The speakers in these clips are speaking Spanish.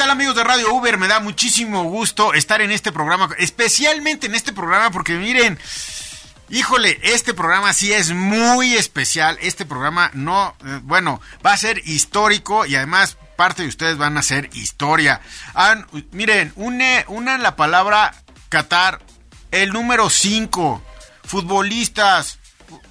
Tal amigos de Radio Uber? Me da muchísimo gusto estar en este programa, especialmente en este programa porque miren, híjole, este programa sí es muy especial. Este programa no, eh, bueno, va a ser histórico y además parte de ustedes van a hacer historia. miren, une, una la palabra Qatar, el número 5, futbolistas,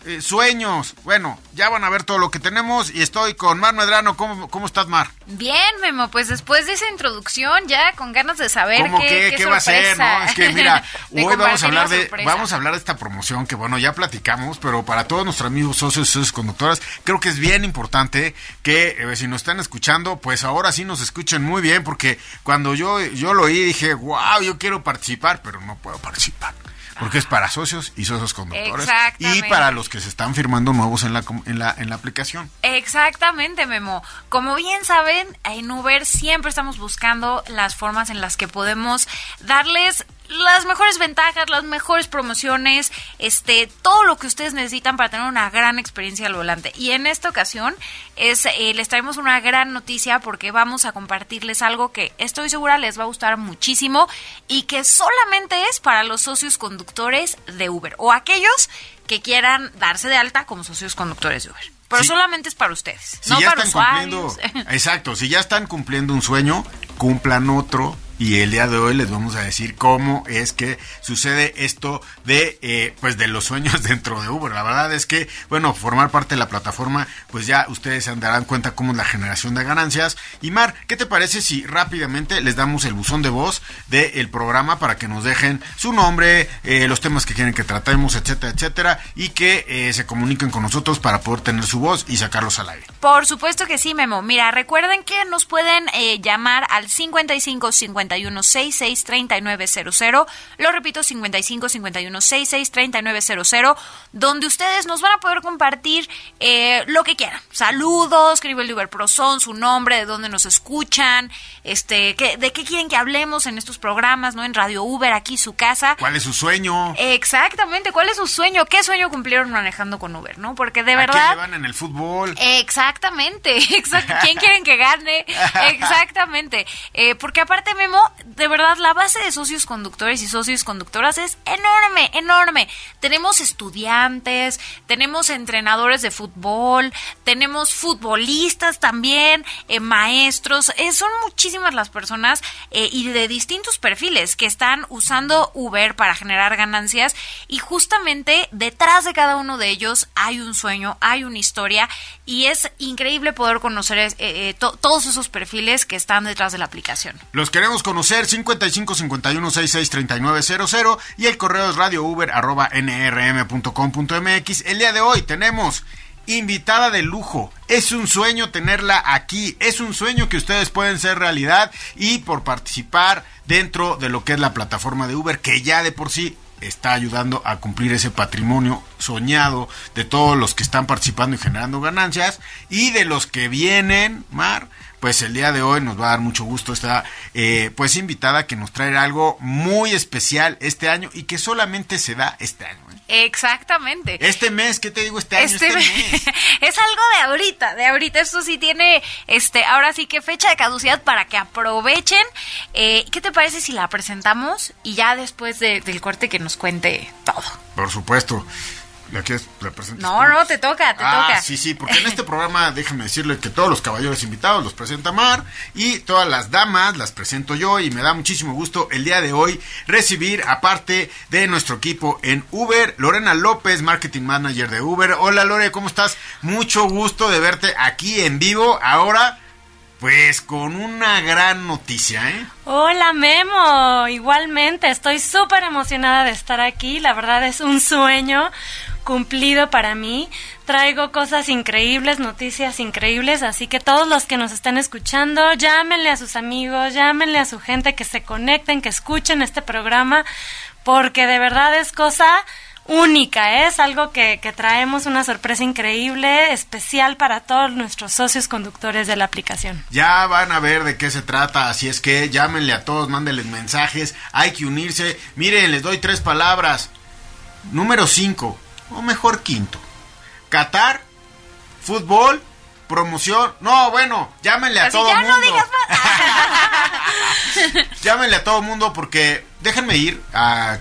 eh, sueños. Bueno, ya van a ver todo lo que tenemos y estoy con Mar Medrano. ¿Cómo, cómo estás, Mar? Bien, Memo, pues después de esa introducción ya con ganas de saber ¿Cómo qué, qué, va a ser, ¿no? Es que mira, hoy vamos a hablar de vamos a hablar de esta promoción que bueno, ya platicamos, pero para todos nuestros amigos socios y socios conductoras, creo que es bien importante que eh, si nos están escuchando, pues ahora sí nos escuchen muy bien porque cuando yo yo lo oí dije, "Wow, yo quiero participar, pero no puedo participar." Porque es para socios y socios conductores y para los que se están firmando nuevos en la, en la, en la aplicación. Exactamente, Memo. Como bien saben, en Uber siempre estamos buscando las formas en las que podemos darles las mejores ventajas, las mejores promociones, este, todo lo que ustedes necesitan para tener una gran experiencia al volante. Y en esta ocasión es, eh, les traemos una gran noticia porque vamos a compartirles algo que estoy segura les va a gustar muchísimo y que solamente es para los socios conductores de Uber o aquellos que quieran darse de alta como socios conductores de Uber. Pero solamente es para ustedes, no para usuarios. Exacto, si ya están cumpliendo un sueño, cumplan otro y el día de hoy les vamos a decir cómo es que sucede esto de eh, pues de los sueños dentro de Uber. La verdad es que, bueno, formar parte de la plataforma, pues ya ustedes se darán cuenta cómo es la generación de ganancias. Y Mar, ¿qué te parece si rápidamente les damos el buzón de voz del programa para que nos dejen su nombre, eh, los temas que quieren que tratemos, etcétera, etcétera, y que eh, se comuniquen con nosotros para poder tener su voz y sacarlos al aire? Por supuesto que sí, Memo. Mira, recuerden que nos pueden llamar al 55 50 51 66 3900. Lo repito, 55 51 66 3900, donde ustedes nos van a poder compartir eh, lo que quieran. Saludos, qué nivel de Uber Pro son, su nombre, de dónde nos escuchan, este, de qué quieren que hablemos en estos programas, ¿no? En Radio Uber, aquí su casa. ¿Cuál es su sueño? Exactamente, ¿cuál es su sueño? ¿Qué sueño cumplieron manejando con Uber, no? Porque de verdad. ¿A van en el fútbol? Exactamente. ¿Quién quieren que gane? Exactamente. Eh, porque aparte, Memo, de verdad, la base de socios conductores y socios conductoras es enorme, enorme. Tenemos estudiantes, tenemos entrenadores de fútbol, tenemos futbolistas también, eh, maestros, eh, son muchísimas las personas eh, y de distintos perfiles que están usando Uber para generar ganancias y justamente detrás de cada uno de ellos hay un sueño, hay una historia y es increíble poder conocer todos esos perfiles que están detrás de la aplicación. Los queremos conocer 55 51 66 3900 y el correo es radiouber arroba nrm.com.mx. El día de hoy tenemos invitada de lujo. Es un sueño tenerla aquí. Es un sueño que ustedes pueden ser realidad y por participar dentro de lo que es la plataforma de Uber, que ya de por sí está ayudando a cumplir ese patrimonio soñado de todos los que están participando y generando ganancias y de los que vienen, Mar, pues el día de hoy nos va a dar mucho gusto esta eh, pues invitada que nos trae algo muy especial este año y que solamente se da este año. ¿eh? Exactamente. Este mes, ¿qué te digo este año? Este, este mes. es algo de ahorita, de ahorita. Esto sí tiene, este, ahora sí que fecha de caducidad para que aprovechen. Eh, ¿Qué te parece si la presentamos y ya después del corte que nos cuente todo? Por supuesto. ¿La quieres No, no, te toca, te ah, toca. Sí, sí, porque en este programa déjame decirle que todos los caballeros invitados los presenta Mar y todas las damas las presento yo y me da muchísimo gusto el día de hoy recibir, aparte de nuestro equipo en Uber, Lorena López, Marketing Manager de Uber. Hola Lore, ¿cómo estás? Mucho gusto de verte aquí en vivo. Ahora... Pues con una gran noticia, ¿eh? Hola Memo, igualmente estoy súper emocionada de estar aquí, la verdad es un sueño cumplido para mí. Traigo cosas increíbles, noticias increíbles, así que todos los que nos están escuchando, llámenle a sus amigos, llámenle a su gente que se conecten, que escuchen este programa, porque de verdad es cosa única, ¿eh? es algo que, que, traemos una sorpresa increíble, especial para todos nuestros socios conductores de la aplicación. Ya van a ver de qué se trata, así es que llámenle a todos, mándenles mensajes, hay que unirse. Miren, les doy tres palabras. Número cinco, o mejor quinto. Qatar, fútbol, promoción. No, bueno, llámenle a todo ya mundo. No digas más. llámenle a todo mundo porque déjenme ir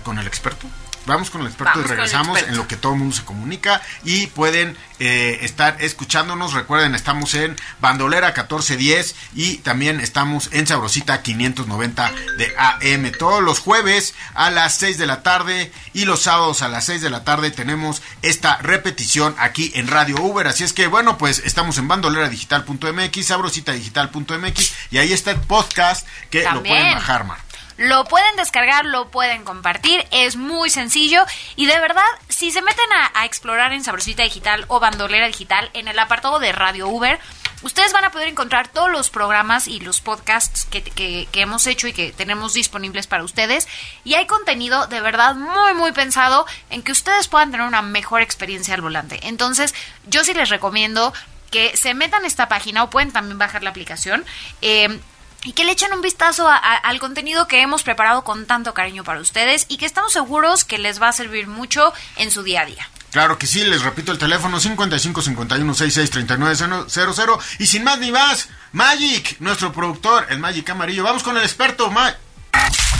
con el experto vamos con el experto y regresamos en lo que todo el mundo se comunica y pueden eh, estar escuchándonos. Recuerden, estamos en Bandolera 1410 y también estamos en Sabrosita 590 de AM. Todos los jueves a las 6 de la tarde y los sábados a las 6 de la tarde tenemos esta repetición aquí en Radio Uber. Así es que, bueno, pues estamos en bandoleradigital.mx, sabrositadigital.mx y ahí está el podcast que lo pueden bajar, Mar. Lo pueden descargar, lo pueden compartir, es muy sencillo y de verdad, si se meten a, explorar en Sabrosita Digital o Bandolera Digital en el apartado de Radio Uber, ustedes van a poder encontrar todos los programas y los podcasts que, hemos hecho y que tenemos disponibles para ustedes. Y hay contenido de verdad muy, muy pensado en que ustedes puedan tener una mejor experiencia al volante. Entonces, yo sí les recomiendo que se metan a esta página o pueden también bajar la aplicación. Eh, y que le echen un vistazo al contenido que hemos preparado con tanto cariño para ustedes y que estamos seguros que les va a servir mucho en su día a día. Claro que sí, les repito el teléfono 55 51 66 39 00 y sin más ni más, Magic, nuestro productor, el Magic Amarillo. Vamos con el experto, Ma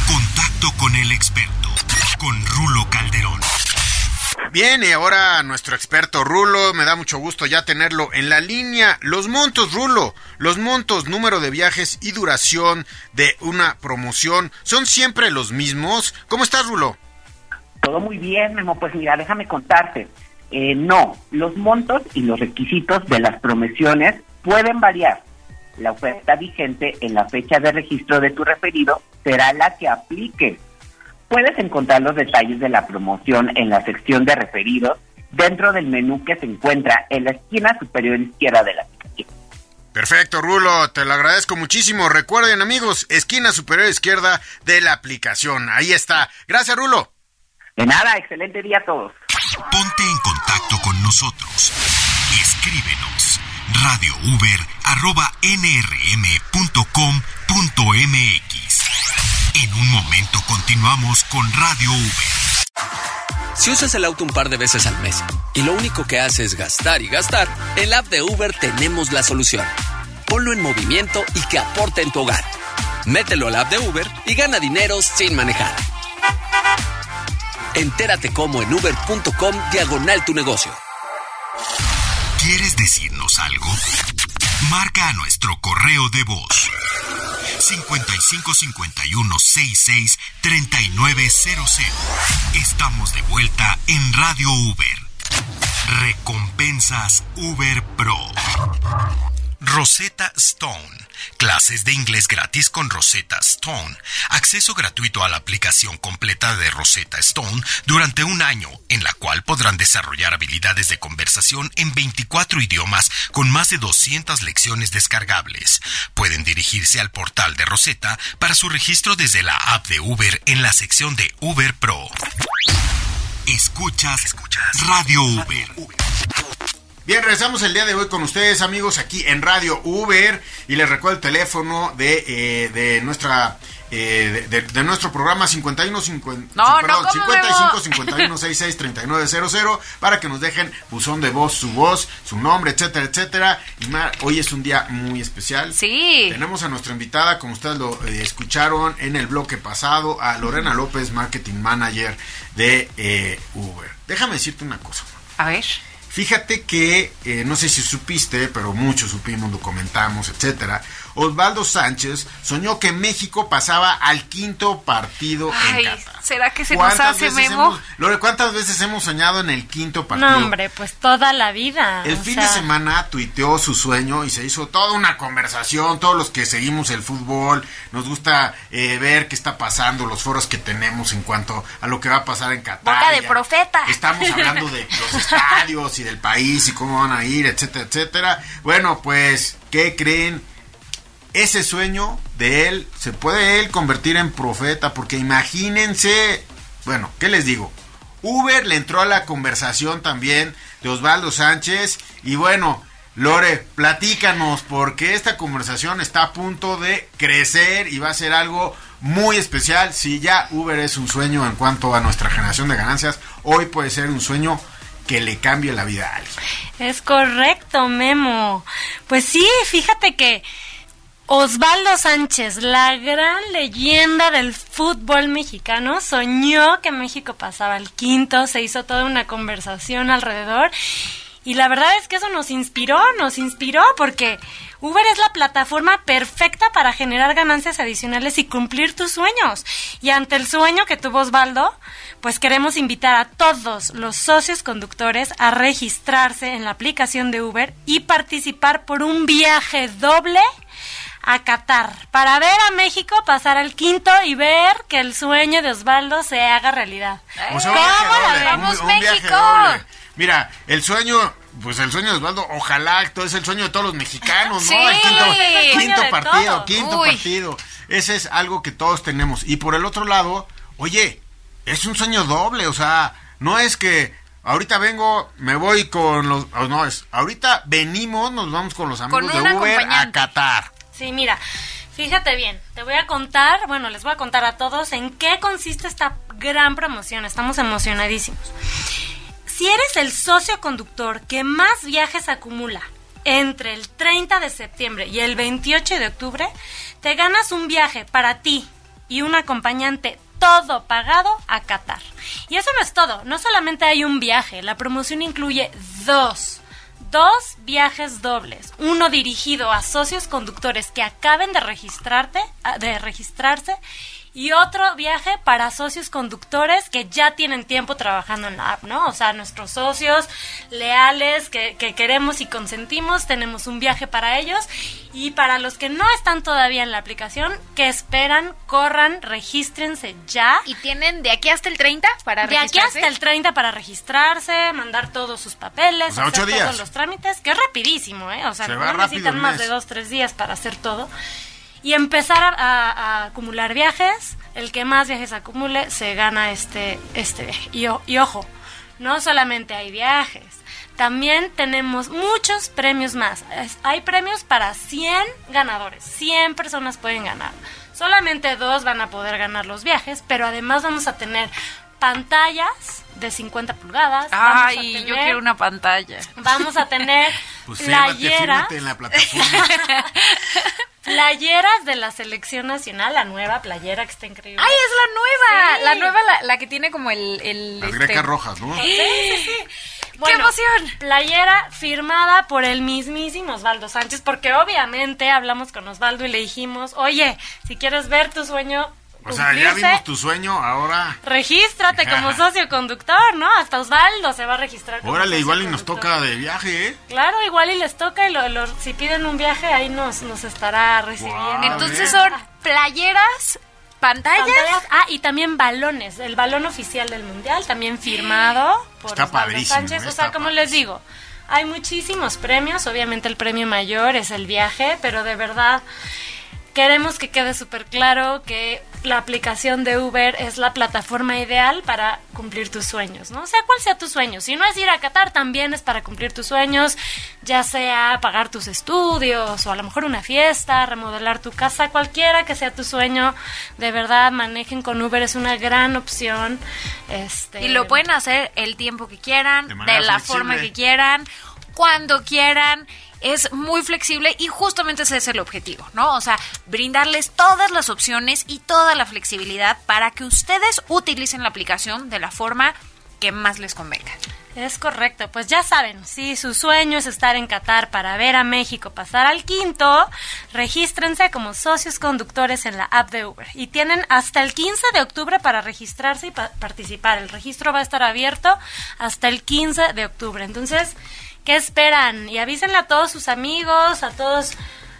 Contacto con el experto, con Rulo Calderón. Bien, y ahora nuestro experto Rulo, me da mucho gusto ya tenerlo en la línea. Los montos, Rulo, los montos, número de viajes y duración de una promoción, ¿son siempre los mismos? ¿Cómo estás, Rulo? Todo muy bien, Memo. Pues mira, déjame contarte. Eh, no, los montos y los requisitos de las promociones pueden variar. La oferta vigente en la fecha de registro de tu referido será la que aplique Puedes encontrar los detalles de la promoción en la sección de referidos dentro del menú que se encuentra en la esquina superior izquierda de la aplicación. Perfecto, Rulo, te lo agradezco muchísimo. Recuerden, amigos, esquina superior izquierda de la aplicación. Ahí está. Gracias, Rulo. De nada, excelente día a todos. Ponte en contacto con nosotros. Escríbenos radiouber.nrm.com.mx en un momento continuamos con Radio Uber. Si usas el auto un par de veces al mes y lo único que hace es gastar y gastar, en la app de Uber tenemos la solución. Ponlo en movimiento y que aporte en tu hogar. Mételo al app de Uber y gana dinero sin manejar. Entérate cómo en uber.com diagonal tu negocio. ¿Quieres decirnos algo? Marca a nuestro correo de voz 55 51 66 3900. Estamos de vuelta en Radio Uber. Recompensas Uber Pro. Rosetta Stone. Clases de inglés gratis con Rosetta Stone. Acceso gratuito a la aplicación completa de Rosetta Stone durante un año, en la cual podrán desarrollar habilidades de conversación en 24 idiomas con más de 200 lecciones descargables. Pueden dirigirse al portal de Rosetta para su registro desde la app de Uber en la sección de Uber Pro. Escuchas, escuchas Radio Uber. Bien, regresamos el día de hoy con ustedes, amigos, aquí en Radio Uber. Y les recuerdo el teléfono de, eh, de nuestra. Eh, de, nuestro programa 51 50, no, perdón, no, 55 51 66 3900 para que nos dejen buzón de voz, su voz, su nombre, etcétera, etcétera. Y hoy es un día muy especial. Sí. Tenemos a nuestra invitada, como ustedes lo eh, escucharon en el bloque pasado, a Lorena López, Marketing Manager de Uber. Déjame decirte una cosa. A ver. Fíjate que, eh, no sé si supiste, pero muchos supimos, documentamos, etcétera. Osvaldo Sánchez soñó que México pasaba al quinto partido Ay, en Qatar. ¿será que se nos ¿Cuántas hace, Memo? hemos- Lore, ¿cuántas veces hemos soñado en el quinto partido? No, hombre, pues toda la vida. El fin sea, de semana tuiteó su sueño y se hizo toda una conversación. Todos los que seguimos el fútbol nos gusta eh, ver qué está pasando, los foros que tenemos en cuanto a lo que va a pasar en Qatar. Boca de profeta. Estamos hablando de los estadios y del país y cómo van a ir, etcétera, etcétera. Bueno, pues, ¿qué creen? Ese sueño de él se puede él convertir en profeta porque imagínense, bueno, ¿qué les digo? Uber le entró a la conversación también de Osvaldo Sánchez y bueno, Lore, platícanos porque esta conversación está a punto de crecer y va a ser algo muy especial. Si ya Uber es un sueño en cuanto a nuestra generación de ganancias, hoy puede ser un sueño que le cambie la vida a alguien. Es correcto, Memo. Pues sí, fíjate que Osvaldo Sánchez, la gran leyenda del fútbol mexicano, soñó que México pasaba al quinto, se hizo toda una conversación alrededor y la verdad es que eso nos inspiró, nos inspiró porque Uber es la plataforma perfecta para generar ganancias adicionales y cumplir tus sueños. Y ante el sueño que tuvo Osvaldo, pues queremos invitar a todos los socios conductores a registrarse en la aplicación de Uber y participar por un viaje doble a Qatar para ver a México pasar al quinto y ver que el sueño de Osvaldo se haga realidad. O sea, un ¿Cómo la un- un viaje México? Mira, el sueño, pues el sueño de Osvaldo, ojalá, todo es el sueño de todos los mexicanos, ¿no? Sí, el quinto, el quinto partido, quinto Uy. partido. Ese es algo que todos tenemos. Y por el otro lado, oye, es un sueño doble, o sea, no es que ahorita vengo, me voy con los, no es, ahorita venimos, nos vamos con los amigos Con de Uber a. Qatar. Sí, mira, fíjate bien, te voy a contar, bueno, les voy a contar a todos en qué consiste esta gran promoción. Estamos emocionadísimos. Si eres el socio conductor que más viajes acumula entre el 30 de septiembre y el 28 de octubre, te ganas un viaje para ti y un acompañante todo pagado a Qatar. Y eso no es todo, no solamente hay un viaje, la promoción incluye dos. Dos viajes dobles, uno dirigido a socios conductores que acaben de registrarte, ah, de registrarse y otro viaje para socios conductores que ya tienen tiempo trabajando en la app, ¿no? O sea, nuestros socios leales que, que queremos y consentimos, tenemos un viaje para ellos. Y para los que no están todavía en la aplicación, que esperan, corran, regístrense ya. Y tienen de aquí hasta el 30 para De aquí registrarse. hasta el 30 para registrarse, mandar todos sus papeles, O sea, ocho hacer días. todos los trámites, que es rapidísimo, ¿eh? O sea, Se no necesitan más mes. de dos, tres días para hacer todo. Y empezar a, a- a acumular viajes. El que más viajes acumule se gana este, este viaje. Y, o- y ojo, no solamente hay viajes. También tenemos muchos premios más. Es- hay premios para 100 ganadores. 100 personas pueden ganar. Solamente dos van a poder ganar los viajes, pero además vamos a tener pantallas de 50 pulgadas. vamos a Ay, yo quiero una pantalla. Vamos a tener Pues playeras, en la plataforma. playeras de la selección nacional, la nueva playera que está increíble. ¡Ay, es la nueva! Sí. La nueva, la, la que tiene como el... el Las este- grecas rojas, ¿no? Sí, sí, sí. ¡Qué emoción! Playera firmada por el mismísimo Osvaldo Sánchez, porque obviamente hablamos con Osvaldo y le dijimos, oye, si quieres ver tu sueño O sea, ya vimos tu sueño, ahora... regístrate como socio conductor, ¿no? Hasta Osvaldo se va a registrar. como Órale, socio igual y nos toca de viaje, ¿eh? Claro, igual y les toca y lo- lo- si piden un viaje ahí nos, nos estará recibiendo. Entonces A son playeras, pantallas. Pantallas. Ah, y también balones. El balón oficial del mundial, también firmado por Está padrísimo, Sánchez. O está sea, como les digo, hay muchísimos premios. Obviamente el premio mayor es el viaje, pero de verdad queremos que quede súper claro que la aplicación de Uber es la plataforma ideal para cumplir tus sueños, ¿no? O sea, cuál sea tu sueño. Si no es ir a Qatar, también es para cumplir tus sueños, ya sea pagar tus estudios o a lo mejor una fiesta, remodelar tu casa, cualquiera que sea tu sueño, de verdad manejen con Uber, es una gran opción. Este, Y lo pueden hacer el tiempo que quieran, De la flexible. forma que quieran, cuando quieran. Es muy flexible y justamente ese es el objetivo, ¿no? O sea, brindarles todas las opciones y toda la flexibilidad para que ustedes utilicen la aplicación de la forma que más les convenga. Es correcto, pues ya saben, si su sueño es estar en Qatar para ver a México pasar al quinto, regístrense como socios conductores en la app de Uber y tienen hasta el 15 de octubre para registrarse y pa- participar. El registro va a estar abierto hasta el 15 de octubre. Entonces, ¿qué esperan? Y avísenle a todos sus amigos, a todos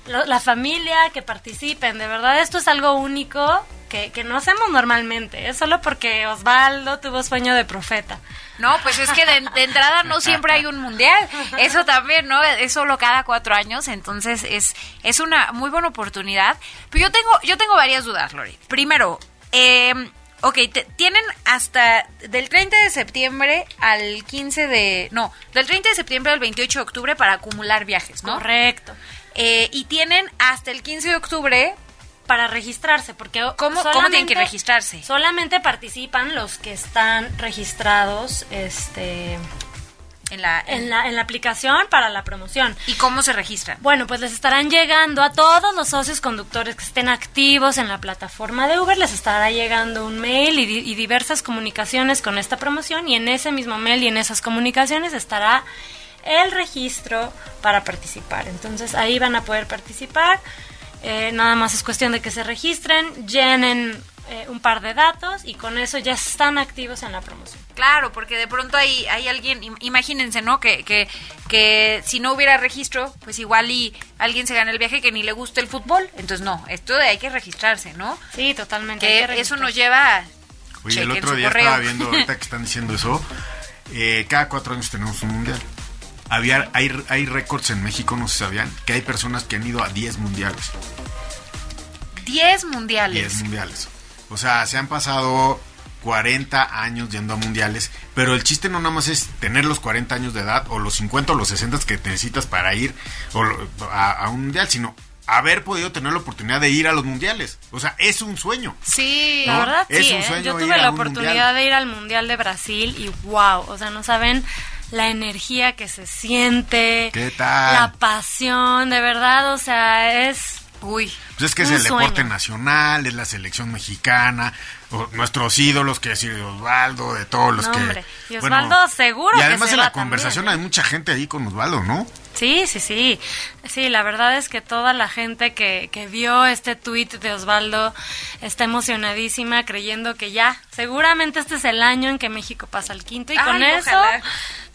la familia que participen. De verdad, esto es algo único que, que no hacemos normalmente. Es solo porque Osvaldo tuvo sueño de profeta. No, pues es que de, de entrada no siempre hay un mundial. Eso también, ¿no? Es solo cada cuatro años, entonces es, es una muy buena oportunidad. Pero yo tengo, yo tengo varias dudas, Lori. Primero, eh, ok, te- tienen hasta del 30 de septiembre al 15 de... No, del 30 de septiembre al 28 de octubre para acumular viajes, ¿no? Correcto. Eh, y tienen hasta el 15 de octubre Para registrarse, porque ¿Cómo- cómo tienen que registrarse? Solamente participan los que están registrados este, en la... en, la, en la aplicación para la promoción. ¿Y cómo se registran? Bueno, pues les estarán llegando a todos los socios conductores que estén activos en la plataforma de Uber, les estará llegando un mail y, di- y diversas comunicaciones con esta promoción y en ese mismo mail y en esas comunicaciones estará el registro para participar. Entonces ahí van a poder participar. Eh, nada más es cuestión de que se registren, llenen eh, un par de datos y con eso ya están activos en la promoción. Claro, porque de pronto hay, hay alguien, im- imagínense, ¿no? Que, que, que si no hubiera registro, pues igual y alguien se gana el viaje que ni le gusta el fútbol. Entonces, no, esto de hay que registrarse, ¿no? Sí, totalmente. Que que eso nos lleva a... Oye, el otro día correo. estaba viendo, ahorita que están diciendo eso, eh, cada cuatro años tenemos un mundial. Había, hay, hay récords en México, no se sabían, que hay personas que han ido a 10 mundiales. 10 mundiales. 10 mundiales. O sea, se han pasado 40 años yendo a mundiales, pero el chiste no nada más es tener los 40 años de edad o los 50 o los 60 que necesitas para ir o a, a un mundial, sino haber podido tener la oportunidad de ir a los mundiales. O sea, es un sueño. Sí. La verdad, Es sí, un ¿eh? sueño Yo tuve la un oportunidad de ir al Mundial de Brasil y wow, o sea, no saben la energía que se siente, ¿Qué tal? la pasión, de verdad, o sea, es Uy. Pues es que es el deporte nacional, es la selección mexicana, nuestros ídolos, que decir de Osvaldo, de todos los No, que... hombre. Y Osvaldo seguro Y que además se en la también, conversación ¿eh? hay mucha gente ahí con Osvaldo, ¿no? Sí, sí, sí. Sí, la verdad es que toda la gente que, que vio este tuit de Osvaldo está emocionadísima creyendo que ya, seguramente este es el año en que México pasa al quinto y Ay, con eso ojalá.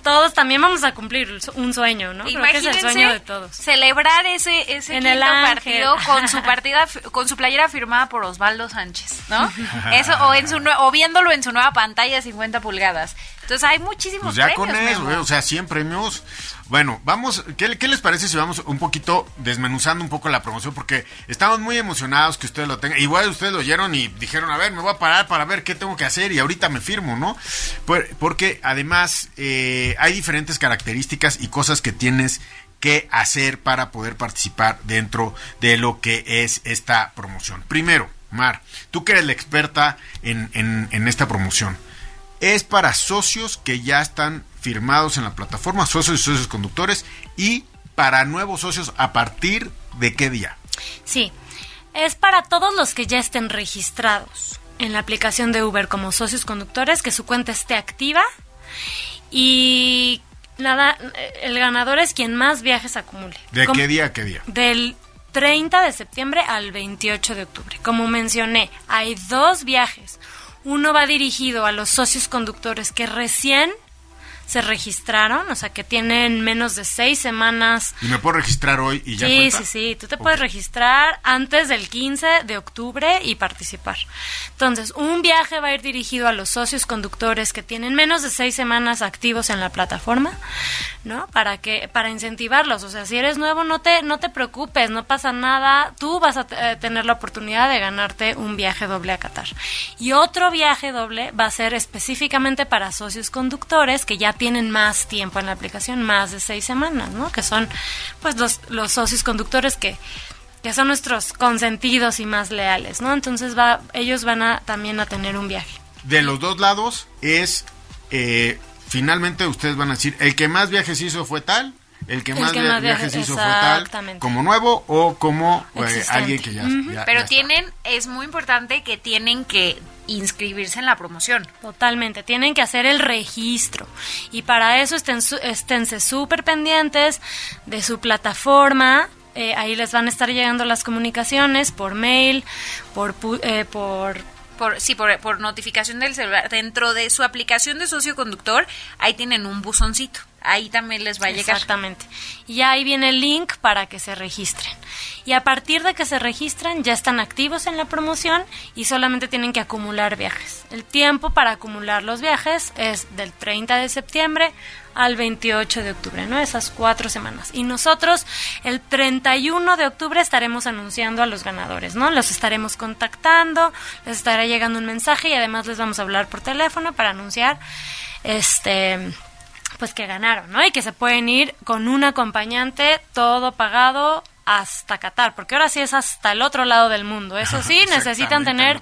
todos también vamos a cumplir un sueño, ¿no? Creo que es el sueño de todos. celebrar ese, ese En quinto el partido con su partida, con su playera firmada por Osvaldo Sánchez, ¿no? Eso, o en su o viéndolo en su nueva pantalla de 50 pulgadas. Entonces hay muchísimos Pues ya premios. con eso, Memo. o sea, 100 premios. Bueno, vamos, ¿qué, qué les parece si vamos un poquito desmenuzando un poco la promoción? Porque estamos muy emocionados que ustedes lo tengan. Igual ustedes lo oyeron y dijeron, a ver, me voy a parar para ver qué tengo que hacer y ahorita me firmo, ¿no? Por- porque además eh, hay diferentes características y cosas que tienes que hacer para poder participar dentro de lo que es esta promoción. Primero, Mar, tú que eres la experta en, en- en esta promoción, es para socios que ya están firmados en la plataforma, socios y socios conductores, y para nuevos socios a partir de qué día. Sí, es para todos los que ya estén registrados en la aplicación de Uber como socios conductores, que su cuenta esté activa y nada, el ganador es quien más viajes acumule. ¿De qué día a qué día? Del 30 de septiembre al 28 de octubre. Como mencioné, hay dos viajes. Uno va dirigido a los socios conductores que recién se registraron, o sea, que tienen menos de seis semanas ¿Y me puedo registrar hoy y ya Sí, cuenta? sí, sí. Tú te puedes registrar antes del 15 de octubre y participar. Entonces, un viaje va a ir dirigido a los socios conductores que tienen menos de seis semanas activos en la plataforma, ¿no? Para que, para incentivarlos. O sea, si eres nuevo, no te, no te preocupes, no pasa nada. Tú vas a eh, tener la oportunidad de ganarte un viaje doble a Qatar. Y otro viaje doble va a ser específicamente para socios conductores que ya tienen más tiempo en la aplicación, más de seis semanas, ¿no? Que son, pues, los, los socios conductores que, que son nuestros consentidos y más leales, ¿no? Entonces va, ellos van a también a tener un viaje. De los dos lados es, eh, finalmente ustedes van a decir, el que más viajes hizo fue tal, el que El más, que via- más viajes viajes- hizo fue tal, como nuevo o como eh, alguien que ya, ya- Pero ya está. tienen, es muy importante que tienen que inscribirse en la promoción. Totalmente, tienen que hacer el registro y para eso estén, su- esténse súper pendientes de su plataforma. eh, ahí les van a estar llegando las comunicaciones por mail, por, eh, por Por, sí, por, por notificación del celular. Dentro de su aplicación de socio conductor, ahí tienen un buzoncito. Ahí también les va a llegar. Exactamente. Y ahí viene el link para que se registren. Y a partir de que se registran, ya están activos en la promoción y solamente tienen que acumular viajes. El tiempo para acumular los viajes es del 30 de septiembre al 28 de octubre, ¿no? Esas cuatro semanas. Y nosotros el 31 de octubre estaremos anunciando a los ganadores, ¿no? Los estaremos contactando, les estará llegando un mensaje y además les vamos a hablar por teléfono para anunciar este pues que ganaron, ¿no? Y que se pueden ir con un acompañante todo pagado hasta Qatar, porque ahora sí es hasta el otro lado del mundo. Eso sí, necesitan tener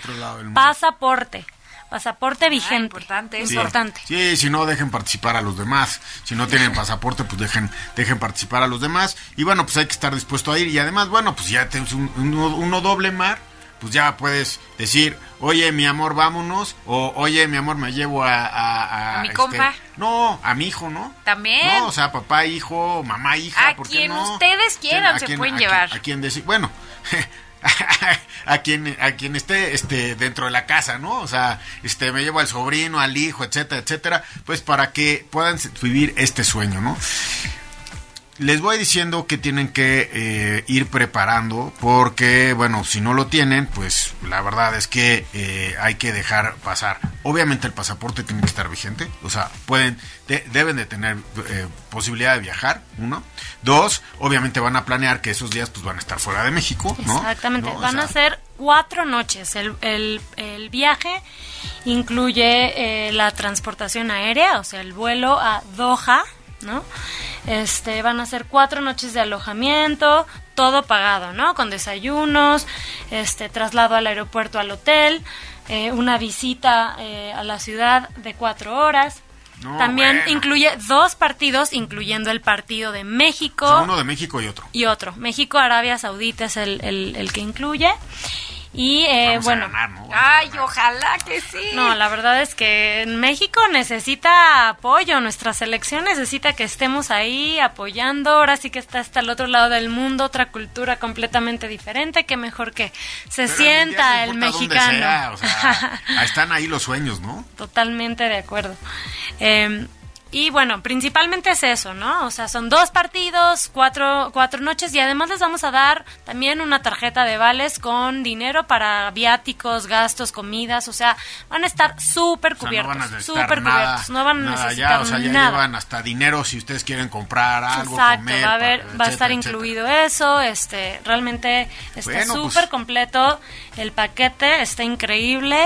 pasaporte, pasaporte vigente. importante eso. Sí. Importante. Sí, si no, dejen participar a los demás. Si no tienen pasaporte, pues dejen, dejen participar a los demás. Y bueno, pues hay que estar dispuesto a ir. Y además, bueno, pues ya tienes un, uno, uno doble mar. Pues ya puedes decir, oye, mi amor, vámonos. O, oye, mi amor, me llevo a... A, A mi compa. No, a mi hijo, ¿no? También. No, o sea, papá, hijo, mamá, hija. A ¿por qué quien no? ustedes quieran se quien- pueden quien- llevar. a quien decir, bueno, a quien a quien esté este dentro de la casa, ¿no? O sea, este me llevo al sobrino, al hijo, etcétera, etcétera, pues para que puedan vivir este sueño, ¿no? Les voy diciendo que tienen que eh, ir preparando porque, bueno, si no lo tienen, pues la verdad es que eh, hay que dejar pasar. Obviamente el pasaporte tiene que estar vigente, o sea, pueden, de- deben de tener eh, posibilidad de viajar, uno. Dos, obviamente van a planear que esos días pues van a estar fuera de México, ¿no? Exactamente. Van a ser cuatro noches. El, el- el viaje incluye eh, la transportación aérea, o sea, el vuelo a Doha, ¿no? Este, van a ser cuatro noches de alojamiento, todo pagado, ¿no? Con desayunos, este, traslado al aeropuerto al hotel, eh, una visita eh, a la ciudad de cuatro horas. No, También bueno. incluye dos partidos, incluyendo el partido de México o sea, uno de México y otro. y otro. México, Arabia Saudita es el, el- el que incluye. Y eh, Vamos bueno, a ganar, ¿no? Ay, ojalá que sí. no, la verdad es que México necesita apoyo, nuestra selección necesita que estemos ahí apoyando, ahora sí que está hasta el otro lado del mundo, otra cultura completamente diferente, que mejor que se Pero sienta el mexicano. sea, o sea, están ahí los sueños, ¿no? Totalmente de acuerdo. Eh, y bueno, principalmente es eso, ¿no? O sea, son dos partidos, cuatro, cuatro noches y además les vamos a dar también una tarjeta de vales con dinero para viáticos, gastos, comidas, o sea, van a estar súper O sea, cubiertos, no van a necesitar súper nada, cubiertos, no van a nada necesitar ya, o sea, ya nada. llevan hasta dinero si ustedes quieren comprar algo, Exacto, comer, va a haber, va a estar etcétera. incluido eso, este, realmente está Bueno, pues- súper completo, el paquete está increíble,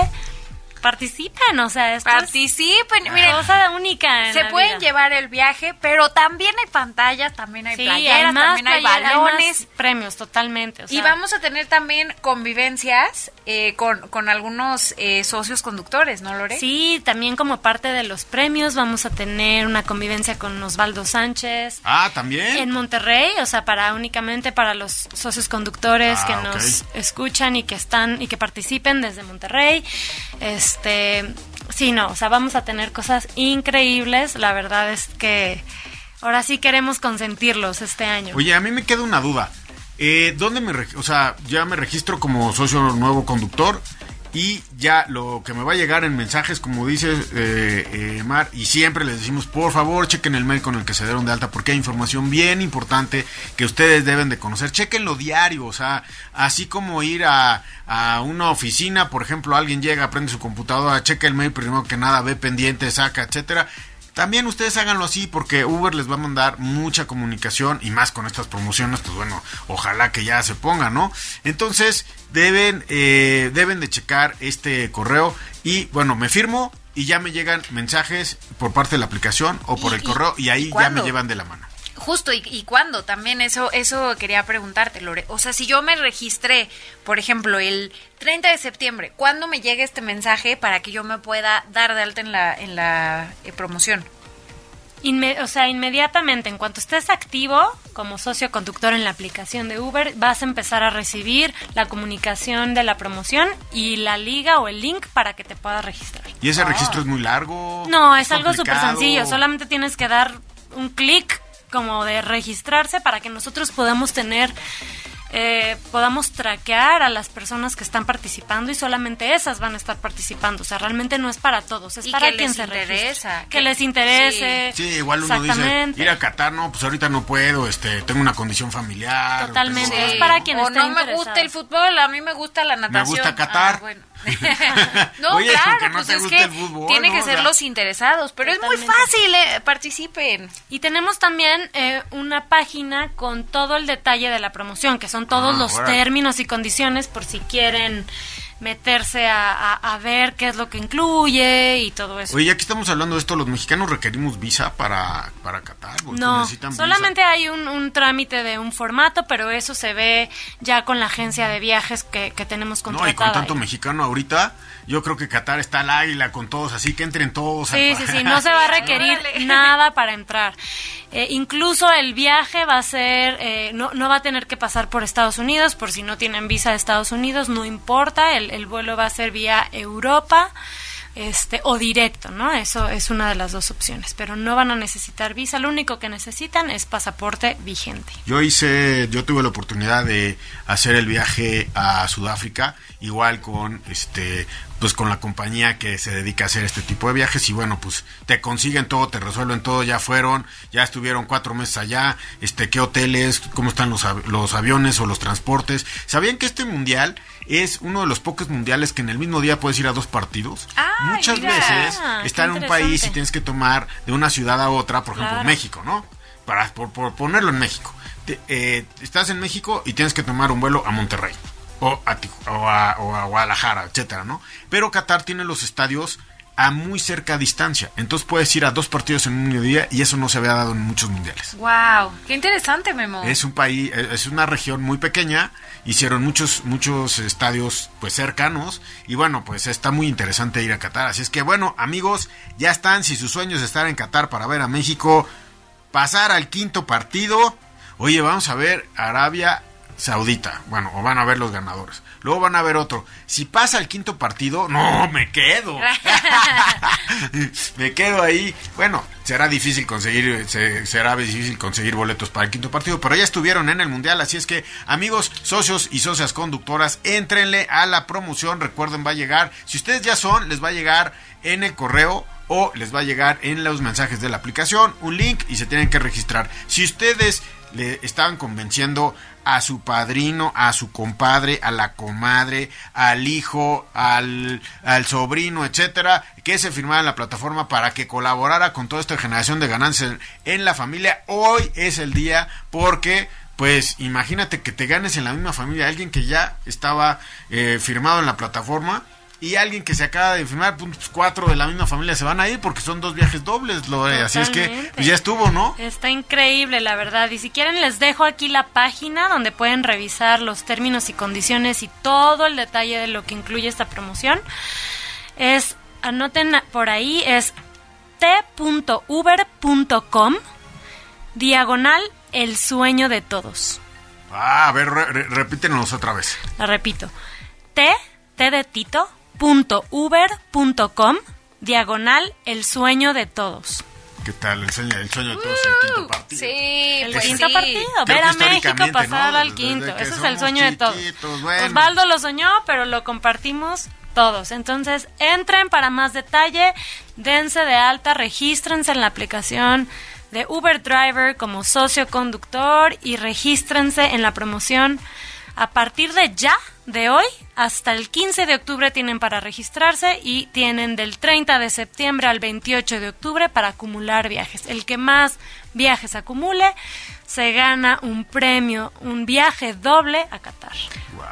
participen, o sea, esto es Participen. Miren, cosa única en se la pueden vida. llevar el viaje, pero también hay pantallas, también hay Sí, playeras, hay más también hay balones. más premios, totalmente. o y vamos a tener también convivencias eh, con, con algunos eh, socios conductores, ¿no, Lore? Sí, también como parte de los premios vamos a tener una convivencia con Osvaldo Sánchez Ah, también. en Monterrey, o sea, para únicamente para los socios conductores Ah, que nos escuchan y que están y que participen desde Monterrey. Este, sí, no, o sea, vamos a tener cosas increíbles. La verdad es que ahora sí queremos consentirlos este año. Oye, a mí me queda una duda. Eh, ¿Dónde me, o sea, ya me registro como socio nuevo conductor y ya lo que me va a llegar en mensajes, como dice eh, eh, Mar, y siempre les decimos, por favor, chequen el mail con el que se dieron de alta, porque hay información bien importante que ustedes deben de conocer. Chequenlo diario, o sea, así como ir a, a una oficina, por ejemplo, alguien llega, prende su computadora, checa el mail primero que nada, ve pendiente, saca, etcétera. También ustedes háganlo así porque Uber les va a mandar mucha comunicación y más con estas promociones, pues bueno, ojalá que ya se ponga, ¿no? Entonces deben, eh, deben de checar este correo y bueno, me firmo y ya me llegan mensajes por parte de la aplicación o por ¿Y- el correo y ahí y ya me llevan de la mano. Justo, ¿y, y cuándo? También eso, eso quería preguntarte, Lore. O sea, si yo me registré, por ejemplo, el 30 de septiembre, ¿cuándo me llega este mensaje para que yo me pueda dar de alta en la, en la eh, promoción? Inme- o sea, inmediatamente, en cuanto estés activo como socio conductor en la aplicación de Uber, vas a empezar a recibir la comunicación de la promoción y la liga o el link para que te puedas registrar. ¿Y ese registro es muy largo? No, es algo súper sencillo. Solamente tienes que dar un clic como de registrarse para que nosotros podamos tener, eh, podamos traquear a las personas que están participando y solamente esas van a estar participando. O sea, realmente no es para todos, es Y para que quien les se interesa. Que, que- les interese. Sí, igual uno dice, ir a Qatar, no, pues ahorita no puedo, este, tengo una condición familiar. Totalmente. tengo- Es para quien o esté no me gusta el fútbol, a mí me gusta la natación. gusta Qatar. Ah, bueno. no, Oye, claro, no pues es que fútbol, tiene ¿no? que O ser sea- los interesados, pero es muy Totalmente. fácil, eh, participen. Y tenemos también eh, una página con todo el detalle de la promoción, que son todos Ah, los términos y condiciones por si quieren meterse a, a- a ver qué es lo que incluye y todo eso. Oye, ya que estamos hablando de esto, ¿los mexicanos requerimos visa para, para Qatar? ¿Ustedes No, necesitan visa? solamente hay un, un trámite de un formato, pero eso se ve ya con la agencia de viajes que, que tenemos No, contratada. y con tanto ahí. mexicano ahorita, yo creo que Qatar está al águila con todos, así que entren todos. Sí, al- sí, sí, no se va a requerir Órale. nada para entrar. Eh, incluso el viaje va a ser, eh, no, no va a tener que pasar por Estados Unidos, por si no tienen visa de Estados Unidos, no importa, el, el vuelo va a ser vía Europa. Este, o directo, ¿no? Eso es una de las dos opciones, pero no van a necesitar visa, lo único que necesitan es pasaporte vigente. Yo hice, yo tuve la oportunidad de hacer el viaje a Sudáfrica, igual con este, pues con la compañía que se dedica a hacer este tipo de viajes y bueno, pues te consiguen todo, te resuelven todo, ya fueron, ya estuvieron cuatro meses allá, este, qué hoteles, cómo están los, av- los aviones o los transportes. ¿Sabían que este mundial es uno de los pocos mundiales que en el mismo día puedes ir a dos partidos? Ay, Muchas mira. veces Ah, estar en un país y tienes que tomar de una ciudad a otra, por ejemplo, Claro. México, ¿no? Para por, por ponerlo en México. Te- eh, estás en México y tienes que tomar un vuelo a Monterrey o a, o a, o a Guadalajara, etcétera, ¿no? Pero Qatar tiene los estadios a muy cerca distancia, entonces puedes ir a dos partidos en un día y eso no se había dado en muchos mundiales. Wow, qué interesante, Memo. Es un país, eh, es una región muy pequeña, hicieron muchos, muchos estadios pues cercanos y bueno, pues está muy interesante ir a Qatar. Así es que bueno, amigos, ya están, si sus sueños es estar en Qatar para ver a México pasar al quinto partido, oye, vamos a ver Arabia Saudita, bueno, o van a ver los ganadores. Luego van a ver otro. Si pasa el quinto partido, no, me quedo. me quedo ahí. Bueno, será difícil conseguir, se- será difícil conseguir boletos para el quinto partido, pero ya estuvieron en el mundial, así es que amigos, socios y socias conductoras, entrenle a la promoción. Recuerden, va a llegar. Si ustedes ya son, les va a llegar en el correo o les va a llegar en los mensajes de la aplicación un link y se tienen que registrar. Si ustedes le estaban convenciendo a su padrino, a su compadre, a la comadre, al hijo, al, al sobrino, etcétera, que se firmara en la plataforma para que colaborara con toda esta generación de ganancias en la familia. Hoy es el día porque pues imagínate que te ganes en la misma familia alguien que ya estaba eh, firmado en la plataforma y alguien que se acaba de firmar, pues cuatro de la misma familia se van a ir porque son dos viajes dobles, lo, así es que pues, ya estuvo, ¿no? Está increíble, la verdad. Y si quieren, les dejo aquí la página donde pueden revisar los términos y condiciones y todo el detalle de lo que incluye esta promoción. Es, anoten por ahí, es t.uber.com diagonal el sueño de todos. Ah, a ver, re- re- repítenos otra vez. La repito. T, T de Tito, punto uber punto com, diagonal el sueño de todos. ¿Qué tal? El sueño, el sueño de todos, el quinto partido. Sí, El pues quinto sí. partido, ver a México pasar ¿no? al quinto. Ese es el sueño de todos. bueno. Osvaldo lo soñó, pero lo compartimos todos. Entonces, entren para más detalle, dense de alta, regístrense en la aplicación de Uber Driver como socio conductor y regístrense en la promoción. A partir de ya, de hoy, hasta el 15 de octubre tienen para registrarse y tienen del 30 de septiembre al 28 de octubre para acumular viajes. El que más viajes acumule se gana un premio, un viaje doble a Qatar.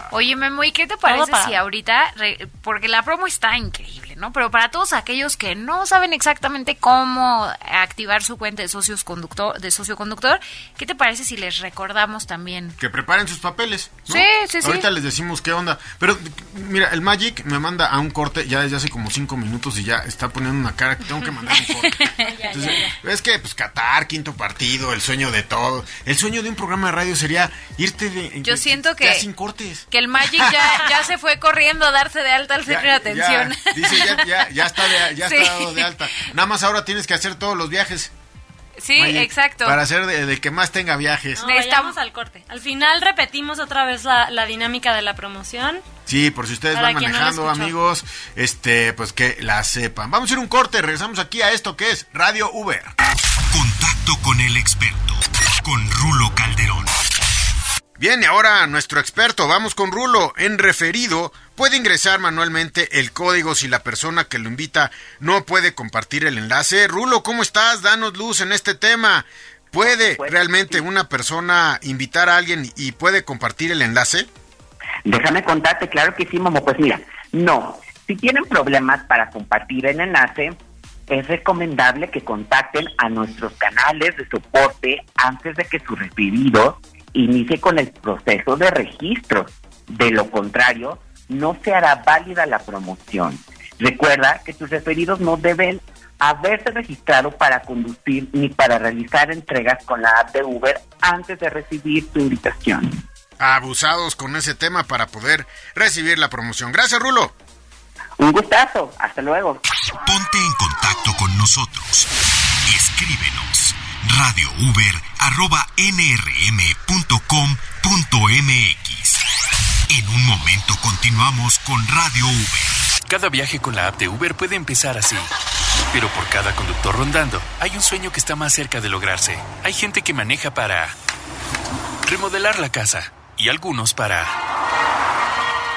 Oye, Memo, ¿y qué te parece si ahorita, porque la promo está increíble, ¿no? Pero para todos aquellos que no saben exactamente cómo activar su cuenta de socios conductor, de socio conductor, ¿qué te parece si les recordamos también? Que preparen sus papeles. Sí, sí, sí. Ahorita les decimos qué onda. Pero mira, el Magic me manda a un corte ya desde hace como cinco minutos y ya está poniendo una cara que tengo que mandar un corte. Es que, pues, Qatar, quinto partido, el sueño de todo. El sueño de un programa de radio sería irte de. Yo siento que. sin cortes. Que el Magic ya, ya se fue corriendo a darse de alta al centro de atención. dice, ya, ya, está, de, ya está dado de alta. Nada más ahora tienes que hacer todos los viajes. Sí, exacto. Para hacer de, que más tenga viajes. Estamos al corte. Al final repetimos otra vez la, la dinámica de la promoción. Sí, por si ustedes van manejando, amigos, este, pues que la sepan. Vamos a ir un corte, regresamos aquí a esto que es Radio Uber. Contacto con el experto, con Rulo Calderón. Bien, y ahora nuestro experto, vamos con Rulo. En referido, puede ingresar manualmente el código si la persona que lo invita no puede compartir el enlace. Rulo, ¿cómo estás? Danos luz en este tema. ¿Puede realmente una persona invitar a alguien y puede compartir el enlace? Déjame contarte, claro que sí, Momo. Pues mira, no. Si tienen problemas para compartir el enlace, es recomendable que contacten a nuestros canales de soporte antes de que su referido inicie con el proceso de registro. De lo contrario, no se hará válida la promoción. Recuerda que tus referidos no deben haberse registrado para conducir ni para realizar entregas con la app de Uber antes de recibir tu invitación abusados con ese tema para poder recibir la promoción. Gracias, Rulo. Un gustazo. Hasta luego. Ponte en contacto con nosotros. Escríbenos radiouber@nrm.com.mx. En un momento continuamos con Radio Uber. Cada viaje con la app de Uber puede empezar así. Pero por cada conductor rondando, hay un sueño que está más cerca de lograrse. Hay gente que maneja para remodelar la casa y algunos para...